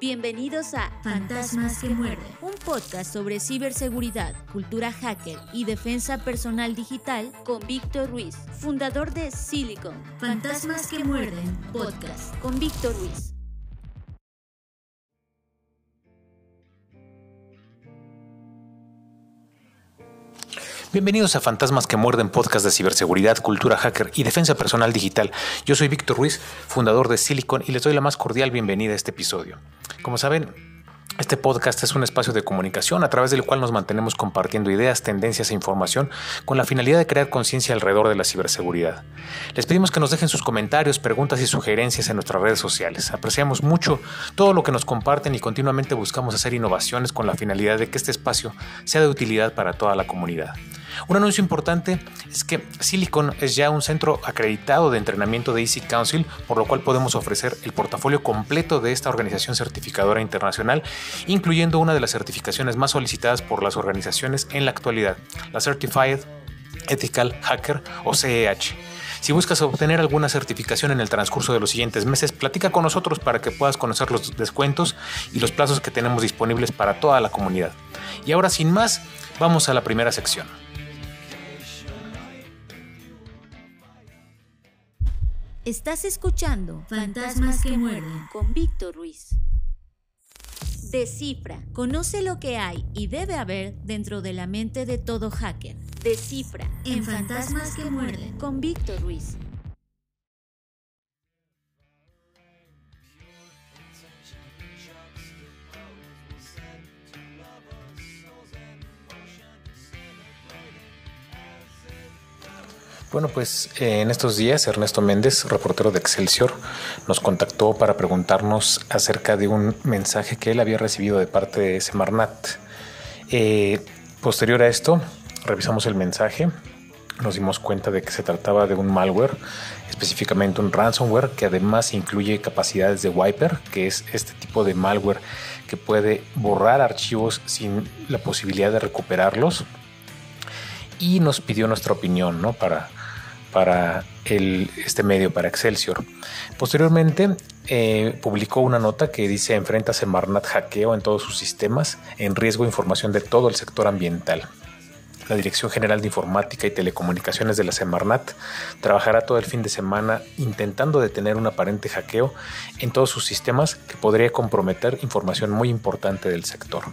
Bienvenidos a Fantasmas que muerden, un podcast sobre ciberseguridad, cultura hacker y defensa personal digital con Víctor Ruiz, fundador de Silicon. Fantasmas que muerden, podcast con Víctor Ruiz. Bienvenidos a Fantasmas que Muerden, podcast de ciberseguridad, cultura hacker y defensa personal digital. Yo soy Víctor Ruiz, fundador de Silicon, y les doy la más cordial bienvenida a este episodio. Como saben, este podcast es un espacio de comunicación a través del cual nos mantenemos compartiendo ideas, tendencias e información con la finalidad de crear conciencia alrededor de la ciberseguridad. Les pedimos que nos dejen sus comentarios, preguntas y sugerencias en nuestras redes sociales. Apreciamos mucho todo lo que nos comparten y continuamente buscamos hacer innovaciones con la finalidad de que este espacio sea de utilidad para toda la comunidad. Un anuncio importante es que Silicon es ya un centro acreditado de entrenamiento de Easy Council, por lo cual podemos ofrecer el portafolio completo de esta organización certificadora internacional, incluyendo una de las certificaciones más solicitadas por las organizaciones en la actualidad, la Certified Ethical Hacker o CEH. Si buscas obtener alguna certificación en el transcurso de los siguientes meses, platica con nosotros para que puedas conocer los descuentos y los plazos que tenemos disponibles para toda la comunidad. Y ahora sin más, vamos a la primera sección. Estás escuchando Fantasmas que muerden con Víctor Ruiz. Descifra, conoce lo que hay y debe haber dentro de la mente de todo hacker. Descifra en Fantasmas que muerden con Víctor Ruiz. Bueno, pues eh, en estos días Ernesto Méndez, reportero de Excelsior, nos contactó para preguntarnos acerca de un mensaje que él había recibido de parte de Semarnat. Eh, posterior a esto, revisamos el mensaje, nos dimos cuenta de que se trataba de un malware, específicamente un ransomware que además incluye capacidades de wiper, que es este tipo de malware que puede borrar archivos sin la posibilidad de recuperarlos. Y nos pidió nuestra opinión, ¿no? Para, para el, este medio, para Excelsior. Posteriormente, eh, publicó una nota que dice enfrenta Semarnat hackeo en todos sus sistemas, en riesgo información de todo el sector ambiental. La Dirección General de Informática y Telecomunicaciones de la Semarnat trabajará todo el fin de semana intentando detener un aparente hackeo en todos sus sistemas que podría comprometer información muy importante del sector.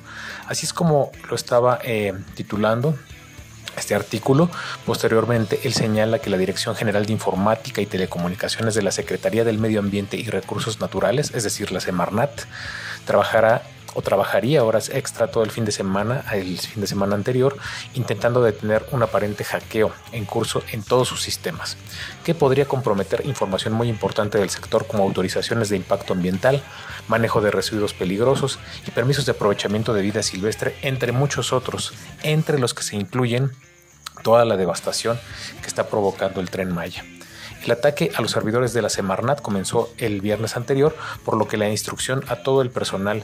Así es como lo estaba eh, titulando este artículo. Posteriormente, él señala que la Dirección General de Informática y Telecomunicaciones de la Secretaría del Medio Ambiente y Recursos Naturales, es decir, la Semarnat, trabajará o trabajaría horas extra todo el fin de semana, el fin de semana anterior, intentando detener un aparente hackeo en curso en todos sus sistemas, que podría comprometer información muy importante del sector como autorizaciones de impacto ambiental, manejo de residuos peligrosos y permisos de aprovechamiento de vida silvestre, entre muchos otros, entre los que se incluyen toda la devastación que está provocando el tren Maya. El ataque a los servidores de la Semarnat comenzó el viernes anterior, por lo que la instrucción a todo el personal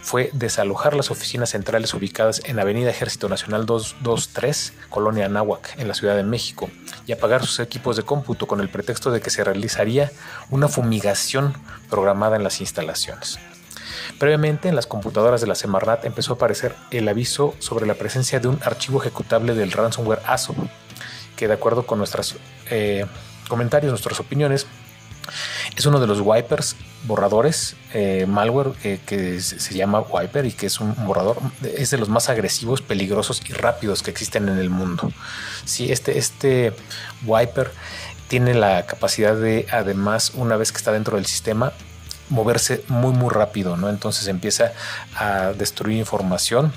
fue desalojar las oficinas centrales ubicadas en Avenida Ejército Nacional 223, Colonia Anáhuac, en la Ciudad de México, y apagar sus equipos de cómputo con el pretexto de que se realizaría una fumigación programada en las instalaciones. Previamente, en las computadoras de la Semarnat empezó a aparecer el aviso sobre la presencia de un archivo ejecutable del ransomware ASO, que de acuerdo con nuestros eh, comentarios, nuestras opiniones, es uno de los wipers borradores eh, malware eh, que se llama Wiper y que es un borrador, es de los más agresivos, peligrosos y rápidos que existen en el mundo. Sí, este, este Wiper tiene la capacidad de, además, una vez que está dentro del sistema, moverse muy muy rápido, ¿no? Entonces empieza a destruir información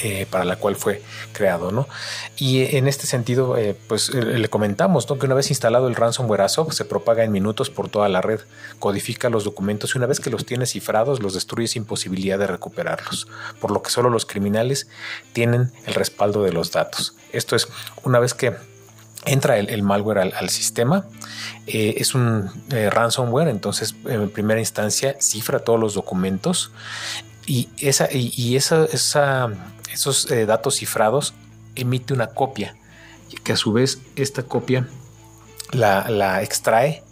eh, para la cual fue creado, ¿no? Y en este sentido, eh, pues eh, le comentamos. Que una vez instalado el ransomware se propaga en minutos por toda la red, codifica los documentos y una vez que los tiene cifrados, los destruye sin posibilidad de recuperarlos, por lo que solo los criminales tienen el respaldo de los datos. Esto es, una vez que entra el, malware al, sistema. es un ransomware, entonces en primera instancia cifra todos los documentos y esa, y, esa, esos eh, datos cifrados emite una copia, que a su vez esta copia la, extrae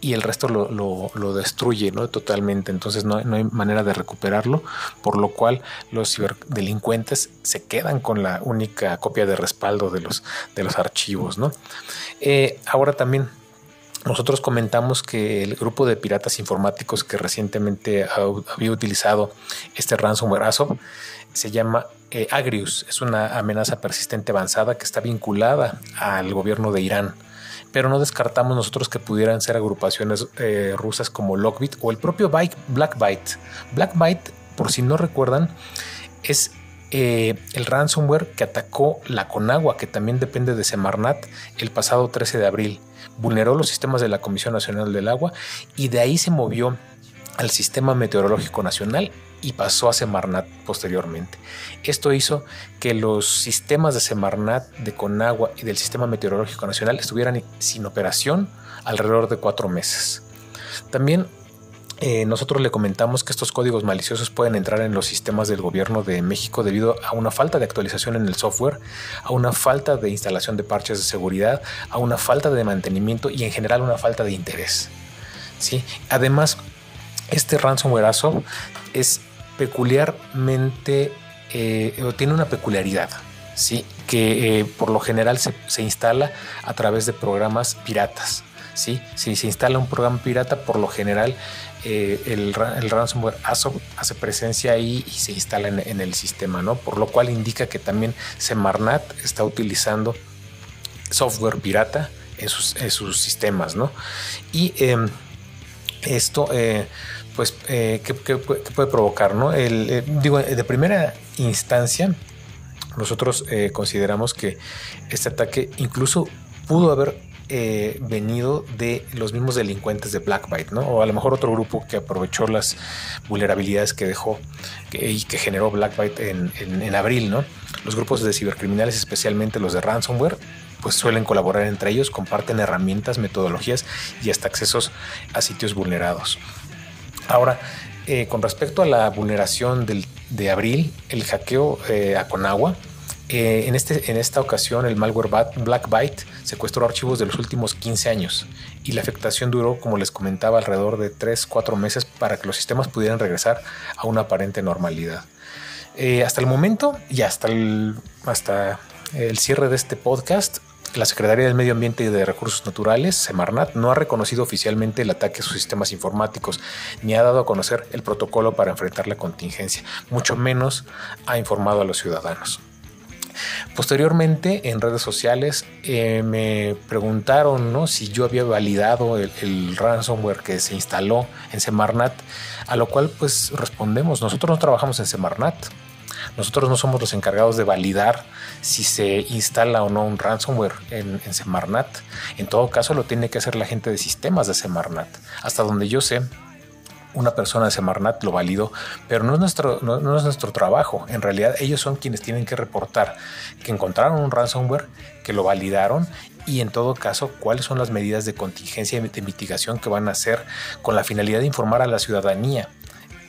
y el resto lo, destruye ¿no? totalmente. Entonces no, hay manera de recuperarlo, por lo cual los ciberdelincuentes se quedan con la única copia de respaldo de los, de los archivos. ¿no? Eh, ahora también nosotros comentamos que el grupo de piratas informáticos que recientemente había utilizado este ransomware se llama eh, Agrius. Es una amenaza persistente avanzada que está vinculada al gobierno de Irán. Pero no descartamos nosotros que pudieran ser agrupaciones eh, rusas como Lockbit o el propio Blackbyte. Blackbyte, por si no recuerdan, es eh, el ransomware que atacó la Conagua, que también depende de Semarnat, el pasado 13 de abril. Vulneró los sistemas de la Comisión Nacional del Agua y de ahí se movió al Sistema Meteorológico Nacional y pasó a Semarnat posteriormente. Esto hizo que los sistemas de Semarnat, de Conagua y del Sistema Meteorológico Nacional estuvieran sin operación alrededor de cuatro meses. También eh, nosotros le comentamos que estos códigos maliciosos pueden entrar en los sistemas del gobierno de México debido a una falta de actualización en el software, a una falta de instalación de parches de seguridad, a una falta de mantenimiento y en general una falta de interés. ¿sí? Además, este ransomwareazo es peculiarmente eh, tiene una peculiaridad, ¿sí? que eh, por lo general se instala a través de programas piratas. Si se instala un programa pirata, por lo general eh, el, ransomware hace presencia ahí y se instala en, el sistema, ¿no? Por lo cual indica que también Semarnat está utilizando software pirata en sus, sistemas, ¿no? Y em, esto, eh, pues, eh, ¿qué, puede provocar, no? digo, de primera instancia, nosotros consideramos que este ataque incluso pudo haber eh, venido de los mismos delincuentes de Blackbyte, ¿no? O a lo mejor otro grupo que aprovechó las vulnerabilidades que dejó y que generó Blackbyte en, en, abril, ¿no? Los grupos de cibercriminales, especialmente los de ransomware, pues suelen colaborar entre ellos, comparten herramientas, metodologías y hasta accesos a sitios vulnerados. Ahora, eh, con respecto a la vulneración de abril, el hackeo eh, a Conagua, en, este, en esta ocasión, el malware Blackbyte secuestró archivos de los últimos 15 años y la afectación duró, como les comentaba, alrededor de 3-4 meses para que los sistemas pudieran regresar a una aparente normalidad. Eh, hasta el momento y hasta el, hasta el cierre de este podcast, la Secretaría del Medio Ambiente y de Recursos Naturales, Semarnat, no ha reconocido oficialmente el ataque a sus sistemas informáticos, ni ha dado a conocer el protocolo para enfrentar la contingencia, mucho menos ha informado a los ciudadanos. Posteriormente, en redes sociales, eh, me preguntaron ¿no? si yo había validado el, ransomware que se instaló en Semarnat, a lo cual pues respondemos, nosotros no trabajamos en Semarnat. Nosotros no somos los encargados de validar si se instala o no un ransomware en, en Semarnat. En todo caso, lo tiene que hacer la gente de sistemas de Semarnat. Hasta donde yo sé, una persona de Semarnat lo validó, pero no es, nuestro, no, es nuestro trabajo. En realidad ellos son quienes tienen que reportar que encontraron un ransomware, que lo validaron y en todo caso cuáles son las medidas de contingencia y de mitigación que van a hacer con la finalidad de informar a la ciudadanía.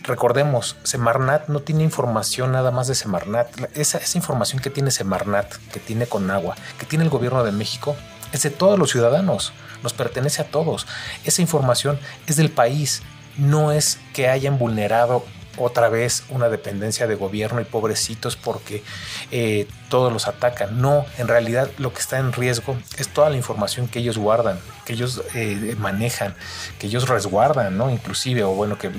Recordemos, Semarnat no tiene información nada más de Semarnat. Esa, esa información que tiene Semarnat, que tiene Conagua, que tiene el gobierno de México, es de todos los ciudadanos, nos pertenece a todos. Esa información es del país, no es que hayan vulnerado otra vez una dependencia de gobierno y pobrecitos porque eh, todos los atacan. No, en realidad lo que está en riesgo es toda la información que ellos guardan, que ellos eh, manejan, que ellos resguardan, ¿no? Inclusive, o bueno, que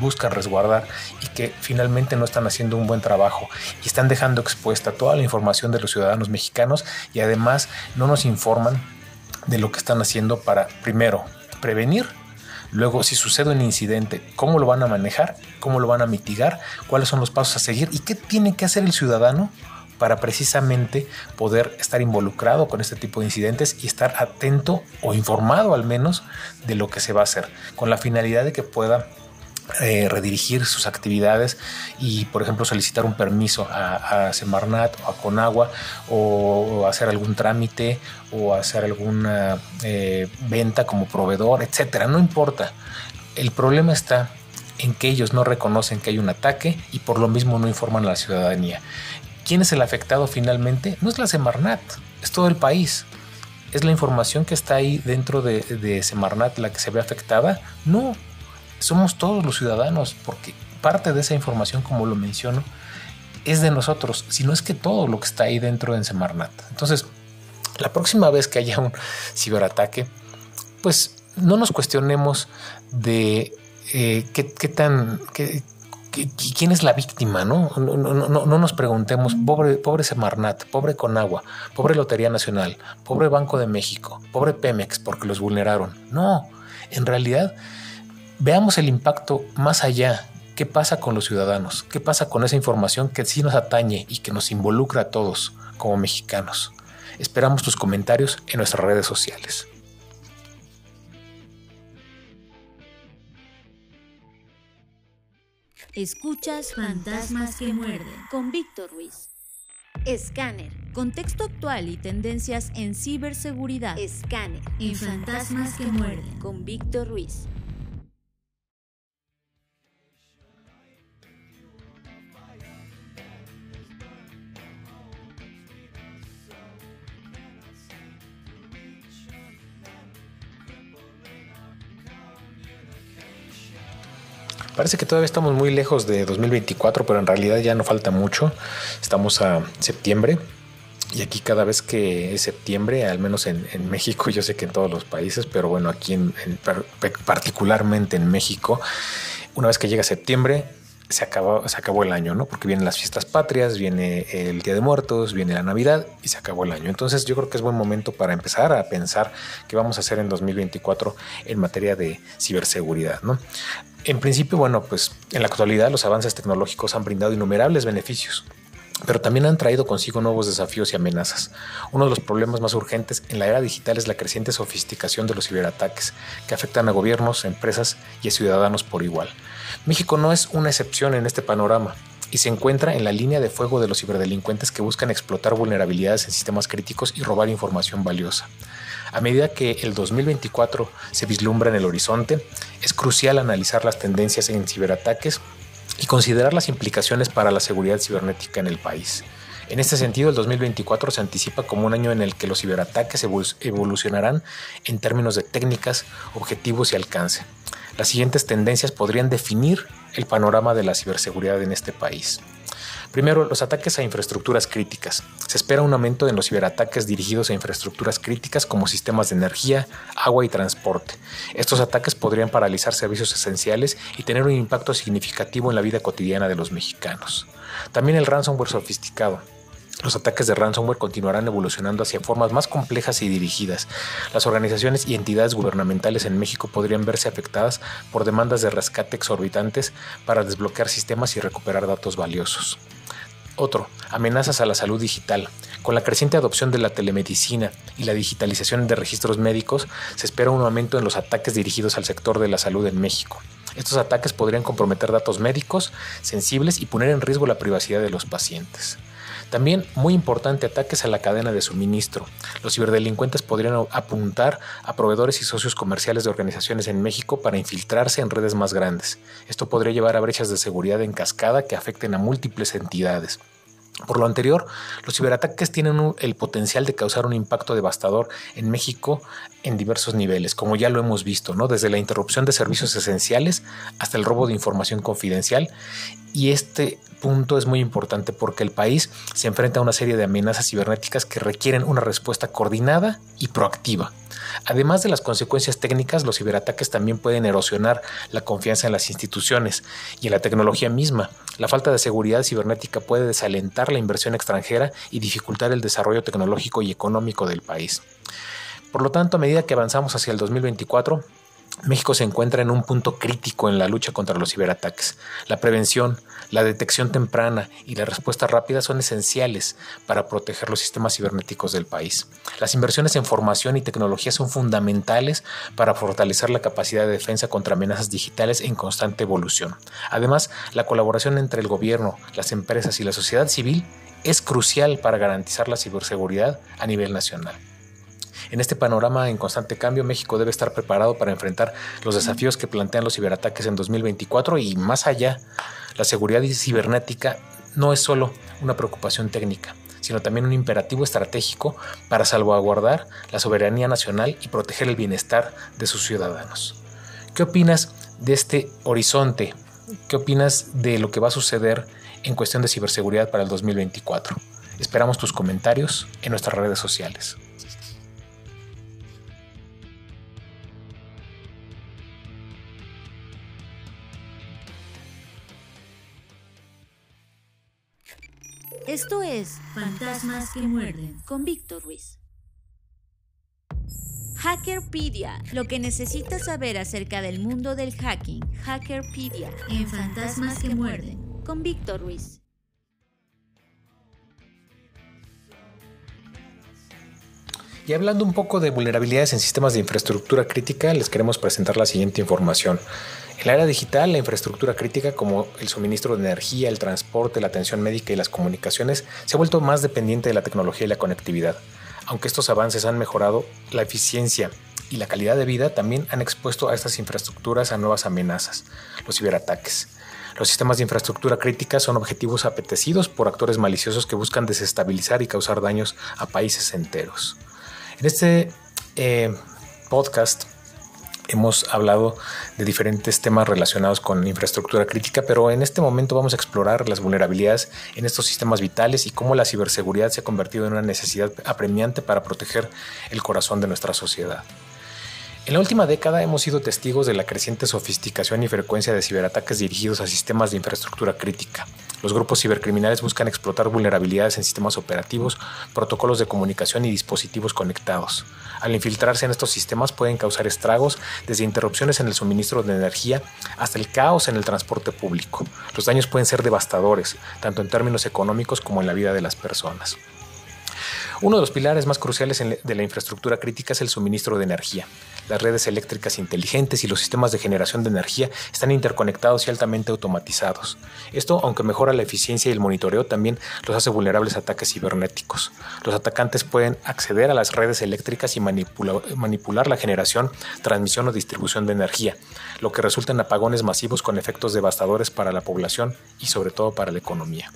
buscan resguardar y que finalmente no están haciendo un buen trabajo y están dejando expuesta toda la información de los ciudadanos mexicanos y además no nos informan de lo que están haciendo para, primero, prevenir Luego, si sucede un incidente, ¿cómo lo van a manejar? ¿Cómo lo van a mitigar? ¿Cuáles son los pasos a seguir? ¿Y qué tiene que hacer el ciudadano para precisamente poder estar involucrado con este tipo de incidentes y estar atento o informado al menos de lo que se va a hacer, con la finalidad de que pueda eh, redirigir sus actividades y, por ejemplo, solicitar un permiso a, Semarnat o a Conagua o, hacer algún trámite o hacer alguna eh, venta como proveedor, etcétera. No importa. El problema está en que ellos no reconocen que hay un ataque y por lo mismo no informan a la ciudadanía. ¿Quién es el afectado finalmente? No es la Semarnat, es todo el país. ¿Es la información que está ahí dentro de, de Semarnat la que se ve afectada? No, somos todos los ciudadanos, porque parte de esa información, como lo menciono, es de nosotros, si no es que todo lo que está ahí dentro de Semarnat. Entonces, la próxima vez que haya un ciberataque, pues no nos cuestionemos de eh, qué, tan, quién es la víctima, ¿no? No, no, no nos preguntemos, pobre, pobre Semarnat, pobre Conagua, pobre Lotería Nacional, pobre Banco de México, pobre Pemex porque los vulneraron. No, en realidad veamos el impacto más allá. ¿Qué pasa con los ciudadanos? ¿Qué pasa con esa información que sí nos atañe y que nos involucra a todos como mexicanos? Esperamos tus comentarios en nuestras redes sociales. Escuchas Fantasmas que muerden con Víctor Ruiz. Escáner. Contexto actual y tendencias en ciberseguridad. Escáner. En Fantasmas que muerden con Víctor Ruiz. Parece que todavía estamos muy lejos de 2024, pero en realidad ya no falta mucho. Estamos a septiembre y aquí cada vez que es septiembre, al menos en, México, yo sé que en todos los países, pero bueno, aquí en, particularmente en México, una vez que llega septiembre, se acabó, se acabó el año, ¿no? Porque vienen las fiestas patrias, viene el Día de Muertos, viene la Navidad y se acabó el año. Entonces yo creo que es buen momento para empezar a pensar qué vamos a hacer en 2024 en materia de ciberseguridad, ¿no? En principio, bueno, pues en la actualidad los avances tecnológicos han brindado innumerables beneficios pero también han traído consigo nuevos desafíos y amenazas. Uno de los problemas más urgentes en la era digital es la creciente sofisticación de los ciberataques, que afectan a gobiernos, empresas y a ciudadanos por igual. México no es una excepción en este panorama y se encuentra en la línea de fuego de los ciberdelincuentes que buscan explotar vulnerabilidades en sistemas críticos y robar información valiosa. A medida que el 2024 se vislumbra en el horizonte, es crucial analizar las tendencias en ciberataques y considerar las implicaciones para la seguridad cibernética en el país. En este sentido, el 2024 se anticipa como un año en el que los ciberataques evolucionarán en términos de técnicas, objetivos y alcance. Las siguientes tendencias podrían definir el panorama de la ciberseguridad en este país. Primero, los ataques a infraestructuras críticas. Se espera un aumento en los ciberataques dirigidos a infraestructuras críticas como sistemas de energía, agua y transporte. Estos ataques podrían paralizar servicios esenciales y tener un impacto significativo en la vida cotidiana de los mexicanos. También el ransomware sofisticado. Los ataques de ransomware continuarán evolucionando hacia formas más complejas y dirigidas. Las organizaciones y entidades gubernamentales en México podrían verse afectadas por demandas de rescate exorbitantes para desbloquear sistemas y recuperar datos valiosos. Otro, amenazas a la salud digital. Con la creciente adopción de la telemedicina y la digitalización de registros médicos, se espera un aumento en los ataques dirigidos al sector de la salud en México. Estos ataques podrían comprometer datos médicos sensibles y poner en riesgo la privacidad de los pacientes. También, muy importante, ataques a la cadena de suministro. Los ciberdelincuentes podrían apuntar a proveedores y socios comerciales de organizaciones en México para infiltrarse en redes más grandes. Esto podría llevar a brechas de seguridad en cascada que afecten a múltiples entidades. Por lo anterior, los ciberataques tienen el potencial de causar un impacto devastador en México en diversos niveles, como ya lo hemos visto, ¿no? desde la interrupción de servicios esenciales hasta el robo de información confidencial. Y este punto es muy importante porque el país se enfrenta a una serie de amenazas cibernéticas que requieren una respuesta coordinada y proactiva. Además de las consecuencias técnicas, los ciberataques también pueden erosionar la confianza en las instituciones y en la tecnología misma. La falta de seguridad cibernética puede desalentar la inversión extranjera y dificultar el desarrollo tecnológico y económico del país. Por lo tanto, a medida que avanzamos hacia el 2024, México se encuentra en un punto crítico en la lucha contra los ciberataques. La prevención, la detección temprana y la respuesta rápida son esenciales para proteger los sistemas cibernéticos del país. Las inversiones en formación y tecnología son fundamentales para fortalecer la capacidad de defensa contra amenazas digitales en constante evolución. Además, la colaboración entre el gobierno, las empresas y la sociedad civil es crucial para garantizar la ciberseguridad a nivel nacional. En este panorama en constante cambio, México debe estar preparado para enfrentar los desafíos que plantean los ciberataques en 2024 y más allá. La seguridad cibernética no es solo una preocupación técnica, sino también un imperativo estratégico para salvaguardar la soberanía nacional y proteger el bienestar de sus ciudadanos. ¿Qué opinas de este horizonte? ¿Qué opinas de lo que va a suceder en cuestión de ciberseguridad para el 2024? Esperamos tus comentarios en nuestras redes sociales. Esto es Fantasmas que muerden con Víctor Ruiz. Hackerpedia, lo que necesitas saber acerca del mundo del hacking. Hackerpedia en Fantasmas que muerden con Víctor Ruiz. Y hablando un poco de vulnerabilidades en sistemas de infraestructura crítica, les queremos presentar la siguiente información. La era digital, la infraestructura crítica como el suministro de energía, el transporte, la atención médica y las comunicaciones se ha vuelto más dependiente de la tecnología y la conectividad. Aunque estos avances han mejorado la eficiencia y la calidad de vida, también han expuesto a estas infraestructuras a nuevas amenazas, los ciberataques. Los sistemas de infraestructura crítica son objetivos apetecidos por actores maliciosos que buscan desestabilizar y causar daños a países enteros. En este eh, podcast hemos hablado de diferentes temas relacionados con infraestructura crítica, pero en este momento vamos a explorar las vulnerabilidades en estos sistemas vitales y cómo la ciberseguridad se ha convertido en una necesidad apremiante para proteger el corazón de nuestra sociedad. En la última década hemos sido testigos de la creciente sofisticación y frecuencia de ciberataques dirigidos a sistemas de infraestructura crítica. Los grupos cibercriminales buscan explotar vulnerabilidades en sistemas operativos, protocolos de comunicación y dispositivos conectados. Al infiltrarse en estos sistemas pueden causar estragos desde interrupciones en el suministro de energía hasta el caos en el transporte público. Los daños pueden ser devastadores, tanto en términos económicos como en la vida de las personas. Uno de los pilares más cruciales de la infraestructura crítica es el suministro de energía. Las redes eléctricas inteligentes y los sistemas de generación de energía están interconectados y altamente automatizados. Esto, aunque mejora la eficiencia y el monitoreo, también los hace vulnerables a ataques cibernéticos. Los atacantes pueden acceder a las redes eléctricas y manipular la generación, transmisión o distribución de energía, lo que resulta en apagones masivos con efectos devastadores para la población y sobre todo para la economía.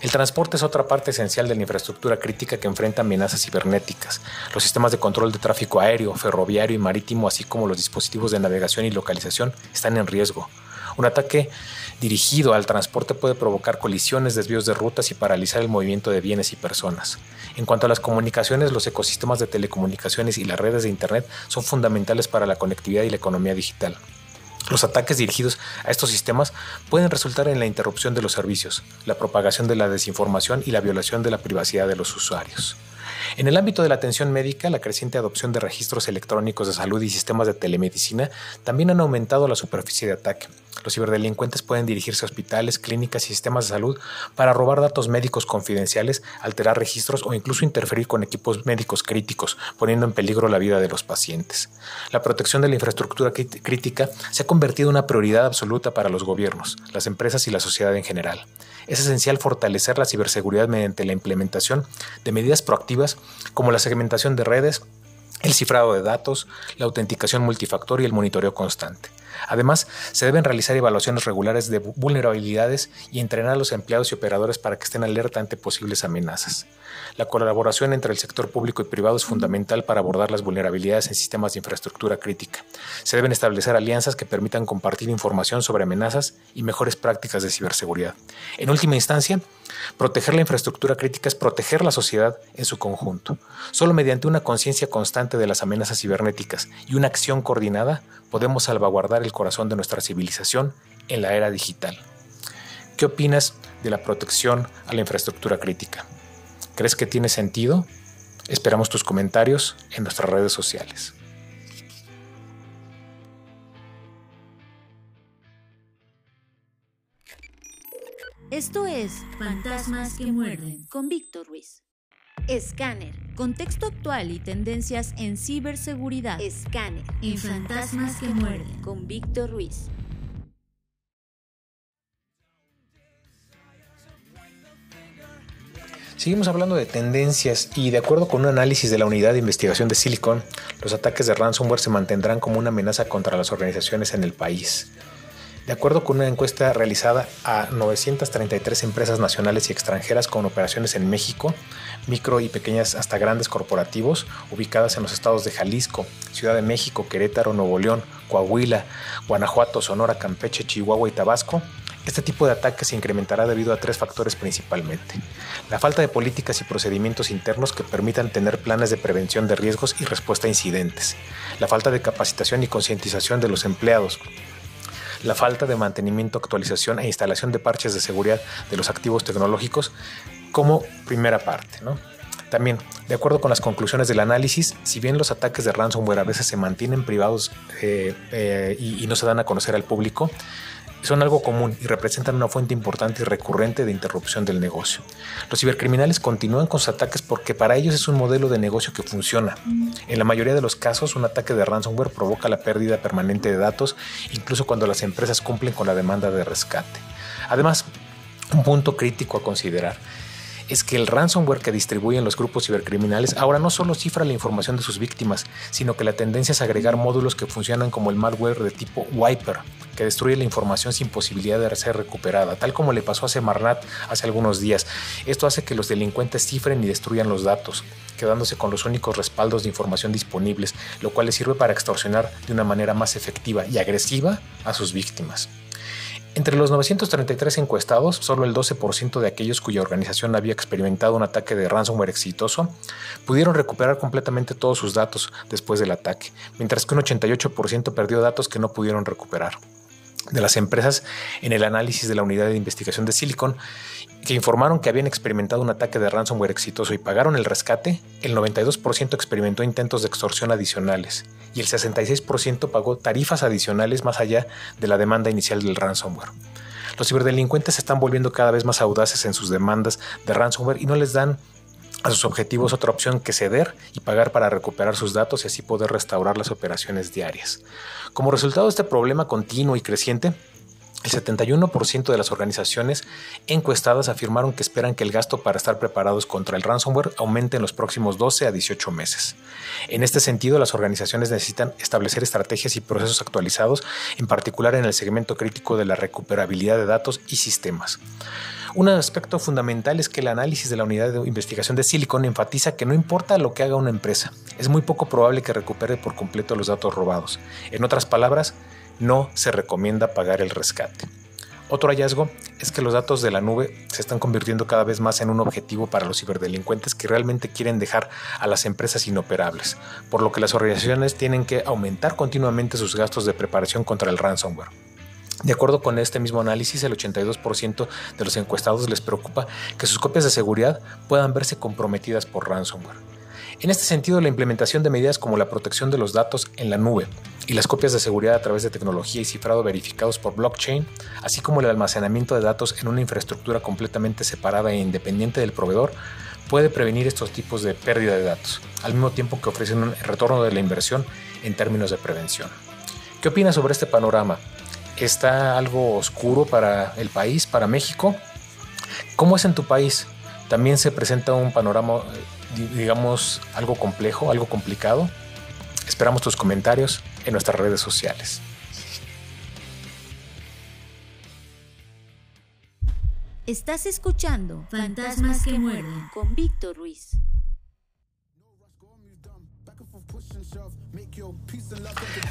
El transporte es otra parte esencial de la infraestructura crítica que enfrenta amenazas cibernéticas. Los sistemas de control de tráfico aéreo, ferroviario y marítimo, así como los dispositivos de navegación y localización, están en riesgo. Un ataque dirigido al transporte puede provocar colisiones, desvíos de rutas y paralizar el movimiento de bienes y personas. En cuanto a las comunicaciones, los ecosistemas de telecomunicaciones y las redes de Internet son fundamentales para la conectividad y la economía digital. Los ataques dirigidos a estos sistemas pueden resultar en la interrupción de los servicios, la propagación de la desinformación y la violación de la privacidad de los usuarios. En el ámbito de la atención médica, la creciente adopción de registros electrónicos de salud y sistemas de telemedicina también han aumentado la superficie de ataque. Los ciberdelincuentes pueden dirigirse a hospitales, clínicas y sistemas de salud para robar datos médicos confidenciales, alterar registros o incluso interferir con equipos médicos críticos, poniendo en peligro la vida de los pacientes. La protección de la infraestructura crítica se ha convertido en una prioridad absoluta para los gobiernos, las empresas y la sociedad en general. Es esencial fortalecer la ciberseguridad mediante la implementación de medidas proactivas como la segmentación de redes, el cifrado de datos, la autenticación multifactor y el monitoreo constante. Además, se deben realizar evaluaciones regulares de vulnerabilidades y entrenar a los empleados y operadores para que estén alerta ante posibles amenazas. La colaboración entre el sector público y privado es fundamental para abordar las vulnerabilidades en sistemas de infraestructura crítica. Se deben establecer alianzas que permitan compartir información sobre amenazas y mejores prácticas de ciberseguridad. En última instancia, proteger la infraestructura crítica es proteger la sociedad en su conjunto. Solo mediante una conciencia constante de las amenazas cibernéticas y una acción coordinada podemos salvaguardar el corazón de nuestra civilización en la era digital. ¿Qué opinas de la protección a la infraestructura crítica? ¿Crees que tiene sentido? Esperamos tus comentarios en nuestras redes sociales. Esto es Fantasmas que muerden con Víctor Ruiz. Escáner. Contexto actual y tendencias en ciberseguridad. Escáner. En Fantasmas que muerden. Con Víctor Ruiz. Seguimos hablando de tendencias y de acuerdo con un análisis de la Unidad de Investigación de Silicon, los ataques de ransomware se mantendrán como una amenaza contra las organizaciones en el país. De acuerdo con una encuesta realizada a 933 empresas nacionales y extranjeras con operaciones en México, micro y pequeñas hasta grandes corporativos, ubicadas en los estados de Jalisco, Ciudad de México, Querétaro, Nuevo León, Coahuila, Guanajuato, Sonora, Campeche, Chihuahua y Tabasco, este tipo de ataque se incrementará debido a tres factores principalmente. La falta de políticas y procedimientos internos que permitan tener planes de prevención de riesgos y respuesta a incidentes. La falta de capacitación y concientización de los empleados. La falta de mantenimiento, actualización e instalación de parches de seguridad de los activos tecnológicos como primera parte. También, de acuerdo con las conclusiones del análisis, si bien los ataques de ransomware a veces se mantienen privados eh, eh, y, no se dan a conocer al público, son algo común y representan una fuente importante y recurrente de interrupción del negocio. Los cibercriminales continúan con sus ataques porque para ellos es un modelo de negocio que funciona. En la mayoría de los casos, un ataque de ransomware provoca la pérdida permanente de datos, incluso cuando las empresas cumplen con la demanda de rescate. Además, un punto crítico a considerar es que el ransomware que distribuyen los grupos cibercriminales ahora no solo cifra la información de sus víctimas, sino que la tendencia es agregar módulos que funcionan como el malware de tipo wiper, que destruye la información sin posibilidad de ser recuperada, tal como le pasó a Semarnat hace algunos días. Esto hace que los delincuentes cifren y destruyan los datos, quedándose con los únicos respaldos de información disponibles, lo cual les sirve para extorsionar de una manera más efectiva y agresiva a sus víctimas. Entre los 933 encuestados, solo el 12% de aquellos cuya organización había experimentado un ataque de ransomware exitoso pudieron recuperar completamente todos sus datos después del ataque, mientras que un 88% perdió datos que no pudieron recuperar de las empresas en el análisis de la unidad de investigación de Silicon que informaron que habían experimentado un ataque de ransomware exitoso y pagaron el rescate, el 92% experimentó intentos de extorsión adicionales y el 66% pagó tarifas adicionales más allá de la demanda inicial del ransomware. Los ciberdelincuentes se están volviendo cada vez más audaces en sus demandas de ransomware y no les dan a sus objetivos otra opción que ceder y pagar para recuperar sus datos y así poder restaurar las operaciones diarias. Como resultado de este problema continuo y creciente, el 71% de las organizaciones encuestadas afirmaron que esperan que el gasto para estar preparados contra el ransomware aumente en los próximos 12 a 18 meses. En este sentido, las organizaciones necesitan establecer estrategias y procesos actualizados, en particular en el segmento crítico de la recuperabilidad de datos y sistemas. Un aspecto fundamental es que el análisis de la unidad de investigación de Silicon enfatiza que no importa lo que haga una empresa, es muy poco probable que recupere por completo los datos robados. En otras palabras, no se recomienda pagar el rescate. Otro hallazgo es que los datos de la nube se están convirtiendo cada vez más en un objetivo para los ciberdelincuentes que realmente quieren dejar a las empresas inoperables, por lo que las organizaciones tienen que aumentar continuamente sus gastos de preparación contra el ransomware. De acuerdo con este mismo análisis, el 82% de los encuestados les preocupa que sus copias de seguridad puedan verse comprometidas por ransomware. En este sentido, la implementación de medidas como la protección de los datos en la nube y las copias de seguridad a través de tecnología y cifrado verificados por blockchain, así como el almacenamiento de datos en una infraestructura completamente separada e independiente del proveedor, puede prevenir estos tipos de pérdida de datos, al mismo tiempo que ofrecen un retorno de la inversión en términos de prevención. ¿Qué opinas sobre este panorama? ¿Está algo oscuro para el país, para México? ¿Cómo es en tu país? ¿También se presenta un panorama, digamos, algo complejo, algo complicado? Esperamos tus comentarios en nuestras redes sociales. Estás escuchando Fantasmas que muerden con Víctor Ruiz.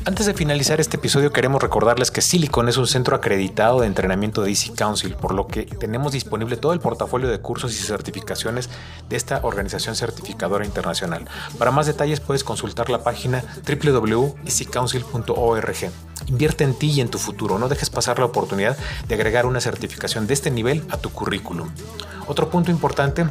Antes de finalizar este episodio queremos recordarles que Silicon es un centro acreditado de entrenamiento de Easy Council, por lo que tenemos disponible todo el portafolio de cursos y certificaciones de esta organización certificadora internacional. Para más detalles puedes consultar la página www.easycouncil.org. Invierte en ti y en tu futuro, no dejes pasar la oportunidad de agregar una certificación de este nivel a tu currículum. Otro punto importante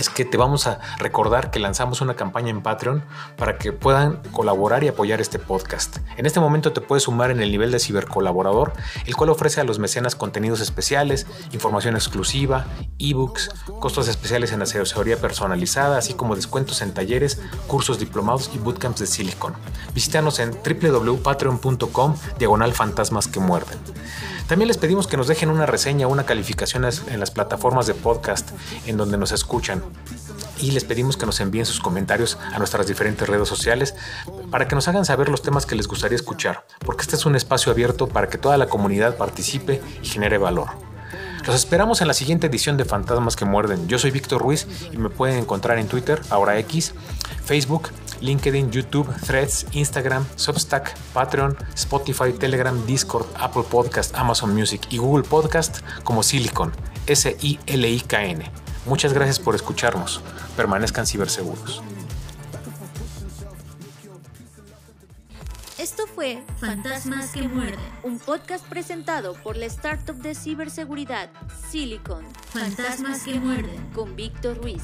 es que te vamos a recordar que lanzamos una campaña en Patreon para que puedan colaborar y apoyar este podcast. En este momento te puedes sumar en el nivel de cibercolaborador, el cual ofrece a los mecenas contenidos especiales, información exclusiva, ebooks, costos especiales en asesoría personalizada, así como descuentos en talleres, cursos diplomados y bootcamps de Silicon. Visítanos en www.patreon.com diagonal fantasmas que muerden. También les pedimos que nos dejen una reseña o una calificación en las plataformas de podcast en donde nos escuchan. Y les pedimos que nos envíen sus comentarios a nuestras diferentes redes sociales para que nos hagan saber los temas que les gustaría escuchar, porque este es un espacio abierto para que toda la comunidad participe y genere valor. Los esperamos en la siguiente edición de Fantasmas que Muerden. Yo soy Víctor Ruiz y me pueden encontrar en Twitter, ahora X, Facebook, LinkedIn, YouTube, Threads, Instagram, Substack, Patreon, Spotify, Telegram, Discord, Apple Podcast, Amazon Music y Google Podcast como Silicon, S-I-L-I-K-N. Muchas gracias por escucharnos. Permanezcan ciberseguros. Esto fue Fantasmas que muerden. Un podcast presentado por la startup de ciberseguridad Silicon. Fantasmas que muerden. Con Víctor Ruiz.